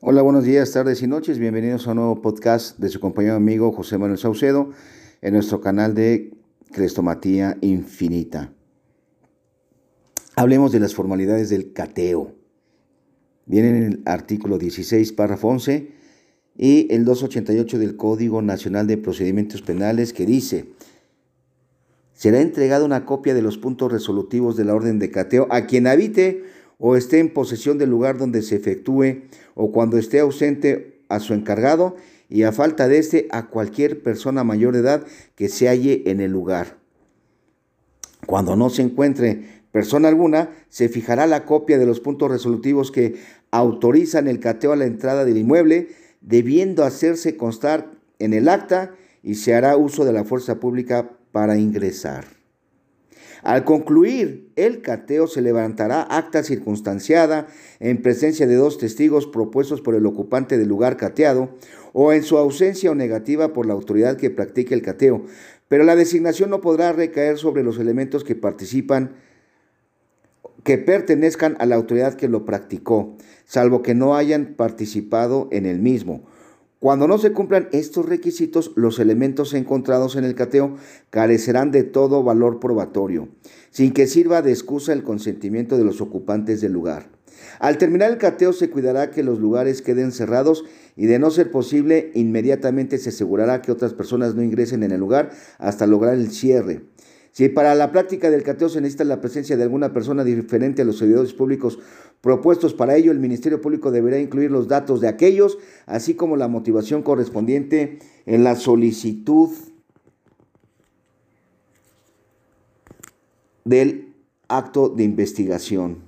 Hola, buenos días, tardes y noches. Bienvenidos a un nuevo podcast de su compañero amigo José Manuel Saucedo en nuestro canal de Crestomatía Infinita. Hablemos de las formalidades del cateo. Viene en el artículo 16, párrafo 11 y el 288 del Código Nacional de Procedimientos Penales que dice, será entregada una copia de los puntos resolutivos de la orden de cateo a quien habite o esté en posesión del lugar donde se efectúe o cuando esté ausente a su encargado y a falta de este a cualquier persona mayor de edad que se halle en el lugar. Cuando no se encuentre persona alguna, se fijará la copia de los puntos resolutivos que autorizan el cateo a la entrada del inmueble, debiendo hacerse constar en el acta y se hará uso de la fuerza pública para ingresar. Al concluir el cateo se levantará acta circunstanciada en presencia de dos testigos propuestos por el ocupante del lugar cateado o en su ausencia o negativa por la autoridad que practique el cateo, pero la designación no podrá recaer sobre los elementos que participan que pertenezcan a la autoridad que lo practicó, salvo que no hayan participado en el mismo cuando no se cumplan estos requisitos, los elementos encontrados en el cateo carecerán de todo valor probatorio, sin que sirva de excusa el consentimiento de los ocupantes del lugar. Al terminar el cateo se cuidará que los lugares queden cerrados y de no ser posible, inmediatamente se asegurará que otras personas no ingresen en el lugar hasta lograr el cierre. Si para la práctica del cateo se necesita la presencia de alguna persona diferente a los servidores públicos propuestos para ello, el Ministerio Público deberá incluir los datos de aquellos, así como la motivación correspondiente en la solicitud del acto de investigación.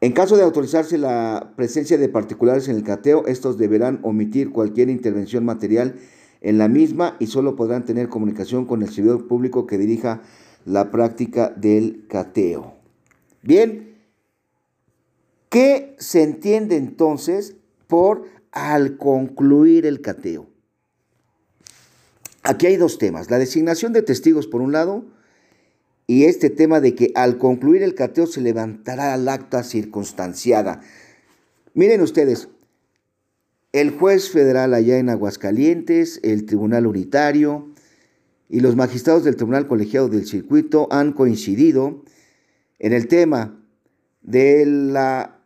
En caso de autorizarse la presencia de particulares en el cateo, estos deberán omitir cualquier intervención material en la misma y solo podrán tener comunicación con el servidor público que dirija la práctica del cateo. Bien, ¿qué se entiende entonces por al concluir el cateo? Aquí hay dos temas, la designación de testigos por un lado y este tema de que al concluir el cateo se levantará el acta circunstanciada. Miren ustedes, el juez federal allá en Aguascalientes, el Tribunal Unitario y los magistrados del Tribunal Colegiado del Circuito han coincidido en el tema de la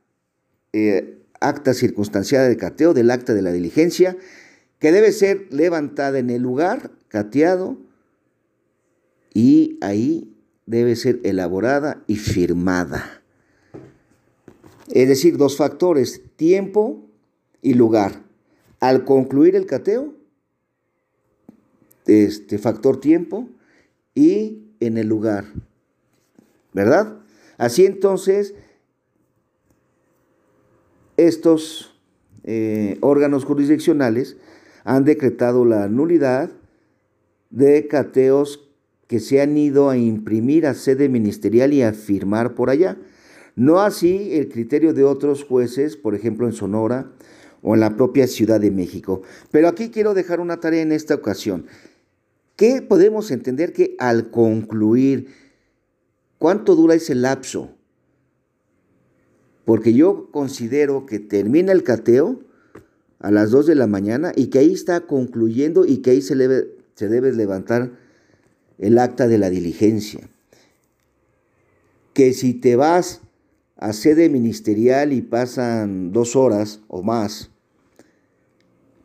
eh, acta circunstanciada de cateo, del acta de la diligencia, que debe ser levantada en el lugar cateado y ahí debe ser elaborada y firmada. Es decir, dos factores, tiempo y lugar. Al concluir el cateo, este factor tiempo y en el lugar. ¿Verdad? Así entonces, estos eh, órganos jurisdiccionales han decretado la nulidad de cateos que se han ido a imprimir a sede ministerial y a firmar por allá. No así el criterio de otros jueces, por ejemplo en Sonora, o en la propia Ciudad de México. Pero aquí quiero dejar una tarea en esta ocasión. ¿Qué podemos entender que al concluir, cuánto dura ese lapso? Porque yo considero que termina el cateo a las 2 de la mañana y que ahí está concluyendo y que ahí se se debe levantar el acta de la diligencia. Que si te vas a sede ministerial y pasan dos horas o más,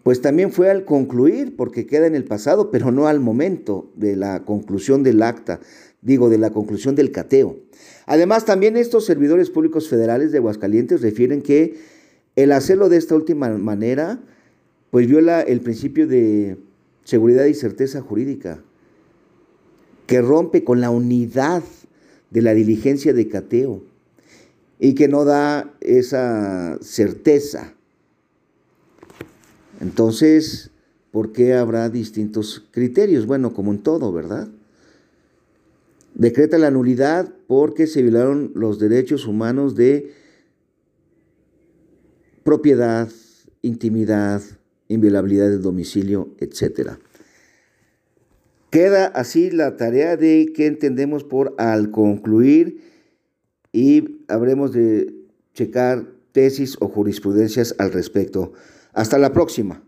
pues también fue al concluir, porque queda en el pasado, pero no al momento de la conclusión del acta, digo, de la conclusión del cateo. Además, también estos servidores públicos federales de Aguascalientes refieren que el hacerlo de esta última manera, pues viola el principio de seguridad y certeza jurídica, que rompe con la unidad de la diligencia de cateo y que no da esa certeza entonces, ¿por qué habrá distintos criterios? Bueno, como en todo, ¿verdad? Decreta la nulidad porque se violaron los derechos humanos de propiedad, intimidad, inviolabilidad del domicilio, etc. Queda así la tarea de qué entendemos por al concluir y habremos de checar tesis o jurisprudencias al respecto. Hasta la próxima.